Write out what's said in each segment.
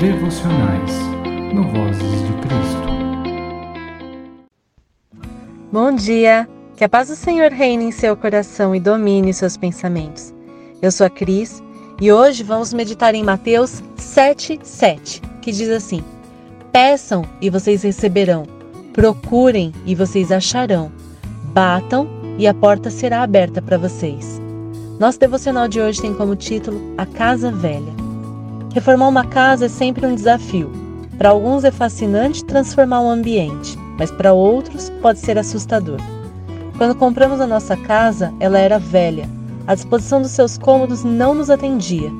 devocionais no Vozes de Cristo. Bom dia! Que a paz do Senhor reine em seu coração e domine seus pensamentos. Eu sou a Cris e hoje vamos meditar em Mateus 7,7, que diz assim: Peçam e vocês receberão, procurem e vocês acharão, batam e a porta será aberta para vocês. Nosso devocional de hoje tem como título A Casa Velha. Reformar uma casa é sempre um desafio. Para alguns é fascinante transformar um ambiente, mas para outros pode ser assustador. Quando compramos a nossa casa, ela era velha a disposição dos seus cômodos não nos atendia,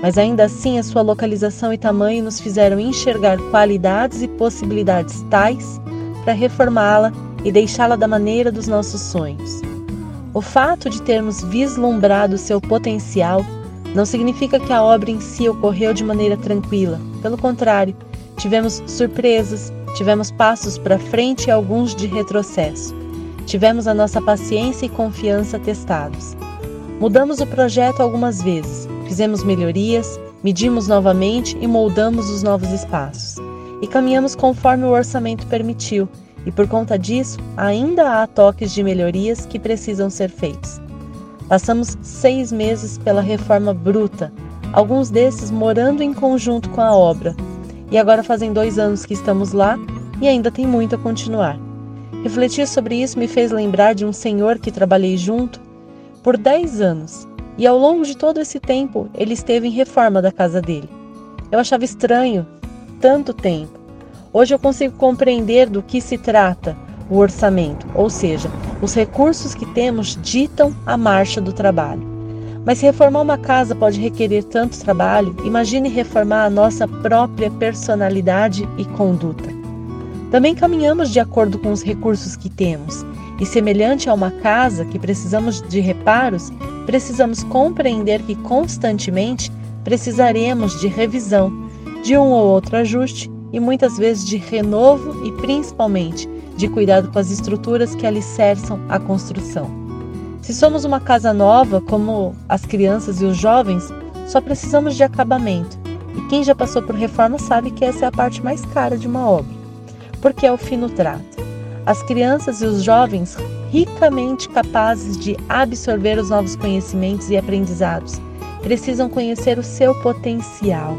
mas ainda assim a sua localização e tamanho nos fizeram enxergar qualidades e possibilidades tais para reformá-la e deixá-la da maneira dos nossos sonhos. O fato de termos vislumbrado seu potencial não significa que a obra em si ocorreu de maneira tranquila. Pelo contrário, tivemos surpresas, tivemos passos para frente e alguns de retrocesso. Tivemos a nossa paciência e confiança testados. Mudamos o projeto algumas vezes, fizemos melhorias, medimos novamente e moldamos os novos espaços. E caminhamos conforme o orçamento permitiu, e por conta disso, ainda há toques de melhorias que precisam ser feitos. Passamos seis meses pela reforma bruta, alguns desses morando em conjunto com a obra, e agora fazem dois anos que estamos lá e ainda tem muito a continuar. Refletir sobre isso me fez lembrar de um senhor que trabalhei junto por 10 anos e ao longo de todo esse tempo ele esteve em reforma da casa dele. Eu achava estranho tanto tempo. Hoje eu consigo compreender do que se trata o orçamento, ou seja, os recursos que temos ditam a marcha do trabalho. Mas se reformar uma casa pode requerer tanto trabalho, imagine reformar a nossa própria personalidade e conduta. Também caminhamos de acordo com os recursos que temos e semelhante a uma casa que precisamos de reparos, precisamos compreender que constantemente precisaremos de revisão, de um ou outro ajuste e muitas vezes de renovo e principalmente de cuidado com as estruturas que alicerçam a construção. Se somos uma casa nova, como as crianças e os jovens, só precisamos de acabamento. E quem já passou por reforma sabe que essa é a parte mais cara de uma obra, porque é o fino trato. As crianças e os jovens, ricamente capazes de absorver os novos conhecimentos e aprendizados, precisam conhecer o seu potencial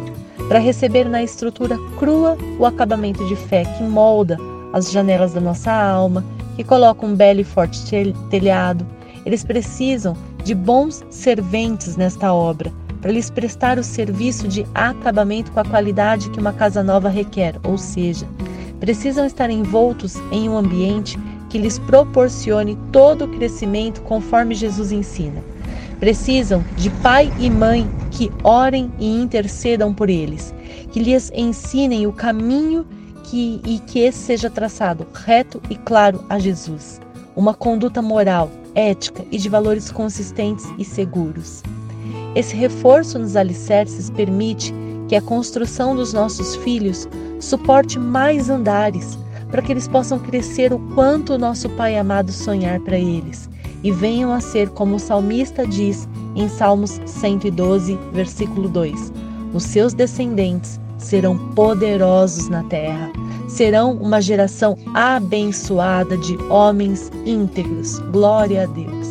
para receber na estrutura crua o acabamento de fé que molda as janelas da nossa alma, que coloca um belo e forte telhado. Eles precisam de bons serventes nesta obra, para lhes prestar o serviço de acabamento com a qualidade que uma casa nova requer, ou seja, precisam estar envoltos em um ambiente que lhes proporcione todo o crescimento conforme Jesus ensina. Precisam de pai e mãe que orem e intercedam por eles, que lhes ensinem o caminho que, e que esse seja traçado reto e claro a Jesus. Uma conduta moral, ética e de valores consistentes e seguros. Esse reforço nos alicerces permite que a construção dos nossos filhos suporte mais andares, para que eles possam crescer o quanto o nosso Pai amado sonhar para eles e venham a ser como o salmista diz em Salmos 112, versículo 2: Os seus descendentes serão poderosos na terra, serão uma geração abençoada de homens íntegros. Glória a Deus.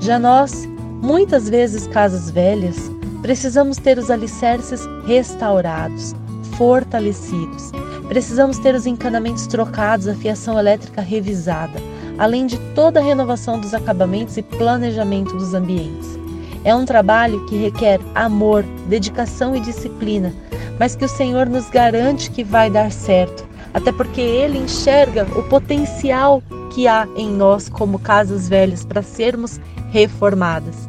Já nós, muitas vezes casas velhas, precisamos ter os alicerces restaurados fortalecidos. Precisamos ter os encanamentos trocados, a fiação elétrica revisada, além de toda a renovação dos acabamentos e planejamento dos ambientes. É um trabalho que requer amor, dedicação e disciplina, mas que o Senhor nos garante que vai dar certo, até porque Ele enxerga o potencial que há em nós como casas velhas para sermos reformadas.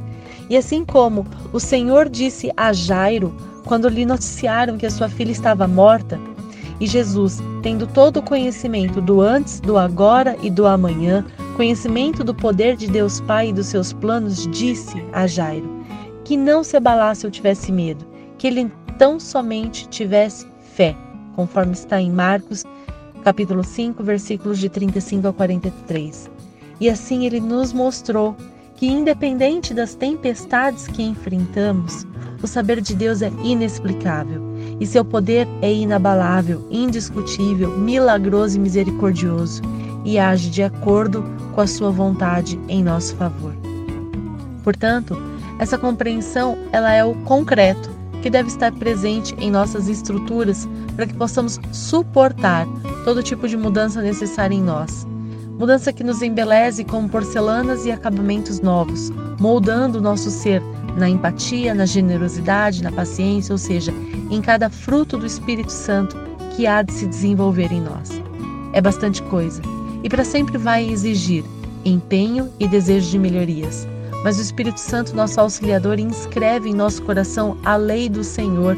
E assim como o Senhor disse a Jairo, quando lhe noticiaram que a sua filha estava morta, e Jesus, tendo todo o conhecimento do antes, do agora e do amanhã, conhecimento do poder de Deus Pai e dos seus planos, disse a Jairo que não se abalasse ou tivesse medo, que ele tão somente tivesse fé, conforme está em Marcos, capítulo 5, versículos de 35 a 43. E assim ele nos mostrou que, independente das tempestades que enfrentamos, o saber de Deus é inexplicável e seu poder é inabalável, indiscutível, milagroso e misericordioso, e age de acordo com a sua vontade em nosso favor. Portanto, essa compreensão ela é o concreto que deve estar presente em nossas estruturas para que possamos suportar todo tipo de mudança necessária em nós. Mudança que nos embeleze como porcelanas e acabamentos novos, moldando o nosso ser na empatia, na generosidade, na paciência, ou seja, em cada fruto do Espírito Santo que há de se desenvolver em nós. É bastante coisa e para sempre vai exigir empenho e desejo de melhorias. Mas o Espírito Santo, nosso auxiliador, inscreve em nosso coração a lei do Senhor,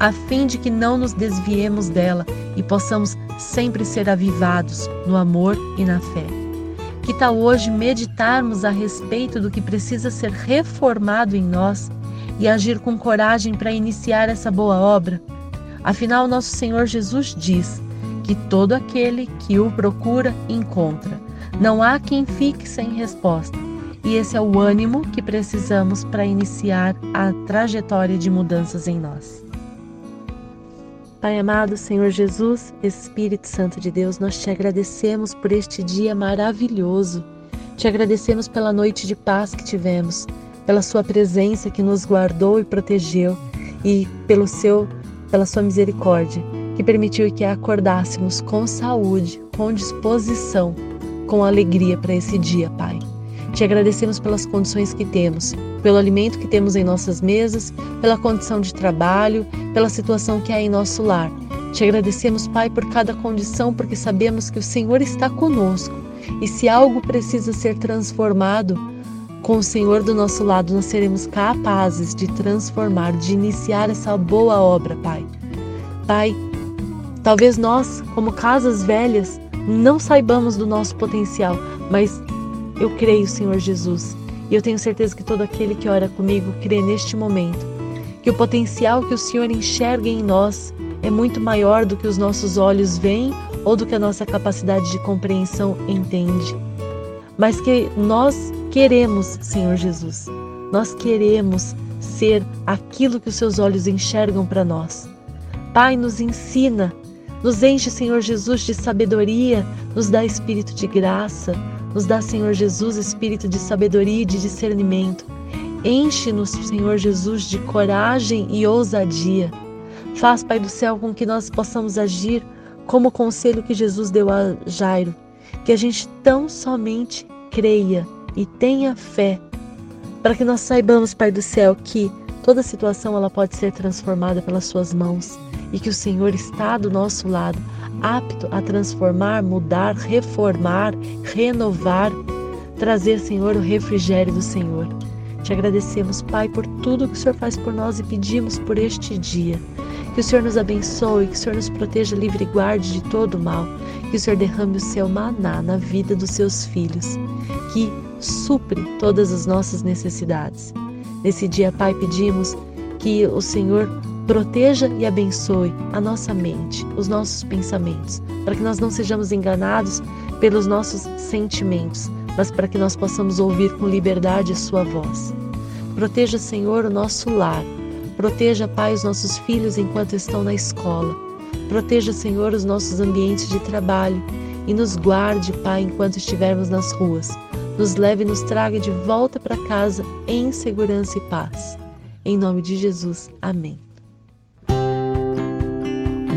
a fim de que não nos desviemos dela e possamos sempre ser avivados no amor e na fé. Que tal hoje meditarmos a respeito do que precisa ser reformado em nós e agir com coragem para iniciar essa boa obra? Afinal, nosso Senhor Jesus diz que todo aquele que o procura encontra. Não há quem fique sem resposta. E esse é o ânimo que precisamos para iniciar a trajetória de mudanças em nós. Pai amado, Senhor Jesus, Espírito Santo de Deus, nós te agradecemos por este dia maravilhoso. Te agradecemos pela noite de paz que tivemos, pela sua presença que nos guardou e protegeu e pelo seu pela sua misericórdia, que permitiu que acordássemos com saúde, com disposição, com alegria para esse dia, Pai. Te agradecemos pelas condições que temos, pelo alimento que temos em nossas mesas, pela condição de trabalho, pela situação que há em nosso lar. Te agradecemos, Pai, por cada condição, porque sabemos que o Senhor está conosco. E se algo precisa ser transformado, com o Senhor do nosso lado, nós seremos capazes de transformar, de iniciar essa boa obra, Pai. Pai, talvez nós, como casas velhas, não saibamos do nosso potencial, mas eu creio, Senhor Jesus, e eu tenho certeza que todo aquele que ora comigo crê neste momento, que o potencial que o Senhor enxerga em nós é muito maior do que os nossos olhos veem ou do que a nossa capacidade de compreensão entende. Mas que nós queremos, Senhor Jesus, nós queremos ser aquilo que os seus olhos enxergam para nós. Pai, nos ensina, nos enche, Senhor Jesus, de sabedoria, nos dá espírito de graça, nos dá, Senhor Jesus, espírito de sabedoria e de discernimento. Enche-nos, Senhor Jesus, de coragem e ousadia. Faz, Pai do céu, com que nós possamos agir como o conselho que Jesus deu a Jairo, que a gente tão somente creia e tenha fé, para que nós saibamos, Pai do céu, que toda situação ela pode ser transformada pelas suas mãos e que o Senhor está do nosso lado apto a transformar, mudar, reformar, renovar, trazer, Senhor, o refrigério do Senhor. Te agradecemos, Pai, por tudo que o Senhor faz por nós e pedimos por este dia. Que o Senhor nos abençoe, que o Senhor nos proteja livre e guarde de todo mal. Que o Senhor derrame o seu maná na vida dos seus filhos, que supre todas as nossas necessidades. Nesse dia, Pai, pedimos que o Senhor Proteja e abençoe a nossa mente, os nossos pensamentos, para que nós não sejamos enganados pelos nossos sentimentos, mas para que nós possamos ouvir com liberdade a Sua voz. Proteja, Senhor, o nosso lar. Proteja, Pai, os nossos filhos enquanto estão na escola. Proteja, Senhor, os nossos ambientes de trabalho e nos guarde, Pai, enquanto estivermos nas ruas. Nos leve e nos traga de volta para casa em segurança e paz. Em nome de Jesus. Amém.